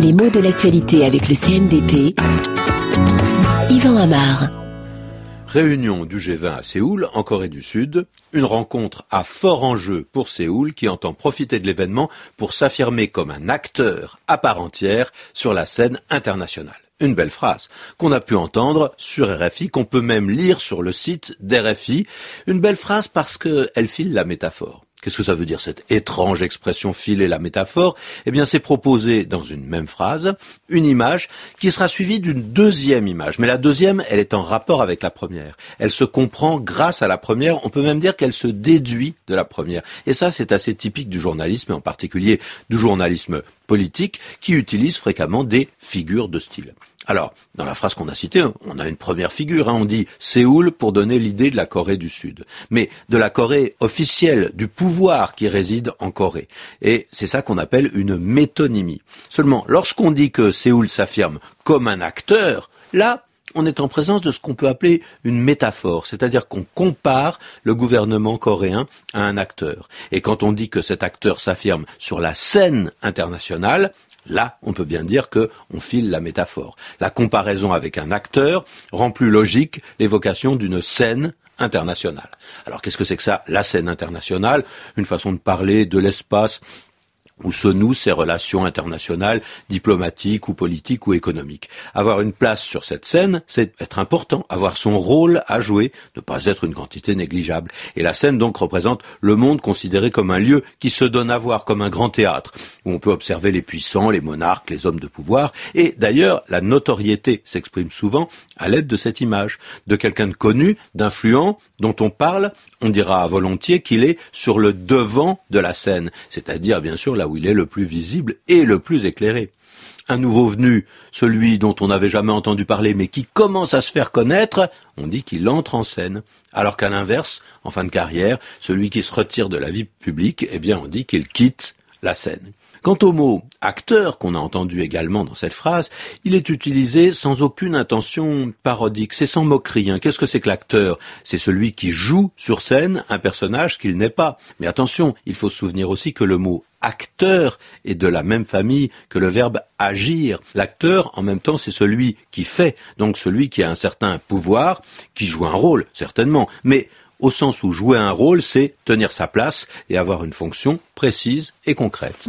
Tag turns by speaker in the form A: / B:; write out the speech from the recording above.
A: Les mots de l'actualité avec le CNDP. Yvan Amar.
B: Réunion du G20 à Séoul, en Corée du Sud. Une rencontre à fort enjeu pour Séoul qui entend profiter de l'événement pour s'affirmer comme un acteur à part entière sur la scène internationale. Une belle phrase qu'on a pu entendre sur RFI, qu'on peut même lire sur le site d'RFI. Une belle phrase parce qu'elle file la métaphore. Qu'est-ce que ça veut dire cette étrange expression filer la métaphore? Eh bien, c'est proposer dans une même phrase une image qui sera suivie d'une deuxième image. Mais la deuxième, elle est en rapport avec la première. Elle se comprend grâce à la première. On peut même dire qu'elle se déduit de la première. Et ça, c'est assez typique du journalisme, et en particulier du journalisme politique, qui utilise fréquemment des figures de style. Alors, dans la phrase qu'on a citée, on a une première figure. Hein. on dit Séoul pour donner l'idée de la Corée du Sud, mais de la Corée officielle, du pouvoir qui réside en Corée. Et c'est ça qu'on appelle une métonymie. Seulement, lorsqu'on dit que Séoul s'affirme comme un acteur, là, on est en présence de ce qu'on peut appeler une métaphore, c'est-à-dire qu'on compare le gouvernement coréen à un acteur. Et quand on dit que cet acteur s'affirme sur la scène internationale, Là, on peut bien dire que on file la métaphore. La comparaison avec un acteur rend plus logique l'évocation d'une scène internationale. Alors qu'est-ce que c'est que ça, la scène internationale Une façon de parler de l'espace où se nouent ces relations internationales, diplomatiques ou politiques ou économiques. Avoir une place sur cette scène, c'est être important, avoir son rôle à jouer, ne pas être une quantité négligeable. Et la scène donc représente le monde considéré comme un lieu qui se donne à voir comme un grand théâtre, où on peut observer les puissants, les monarques, les hommes de pouvoir. Et d'ailleurs, la notoriété s'exprime souvent à l'aide de cette image, de quelqu'un de connu, d'influent, dont on parle, on dira volontiers qu'il est sur le devant de la scène, c'est-à-dire bien sûr où il est le plus visible et le plus éclairé. Un nouveau venu, celui dont on n'avait jamais entendu parler mais qui commence à se faire connaître, on dit qu'il entre en scène. Alors qu'à l'inverse, en fin de carrière, celui qui se retire de la vie publique, eh bien on dit qu'il quitte la scène. Quant au mot acteur qu'on a entendu également dans cette phrase, il est utilisé sans aucune intention parodique, c'est sans moquerie. Hein. Qu'est-ce que c'est que l'acteur? C'est celui qui joue sur scène un personnage qu'il n'est pas. Mais attention, il faut se souvenir aussi que le mot acteur est de la même famille que le verbe agir. L'acteur, en même temps, c'est celui qui fait, donc celui qui a un certain pouvoir, qui joue un rôle, certainement. Mais au sens où jouer un rôle, c'est tenir sa place et avoir une fonction précise et concrète.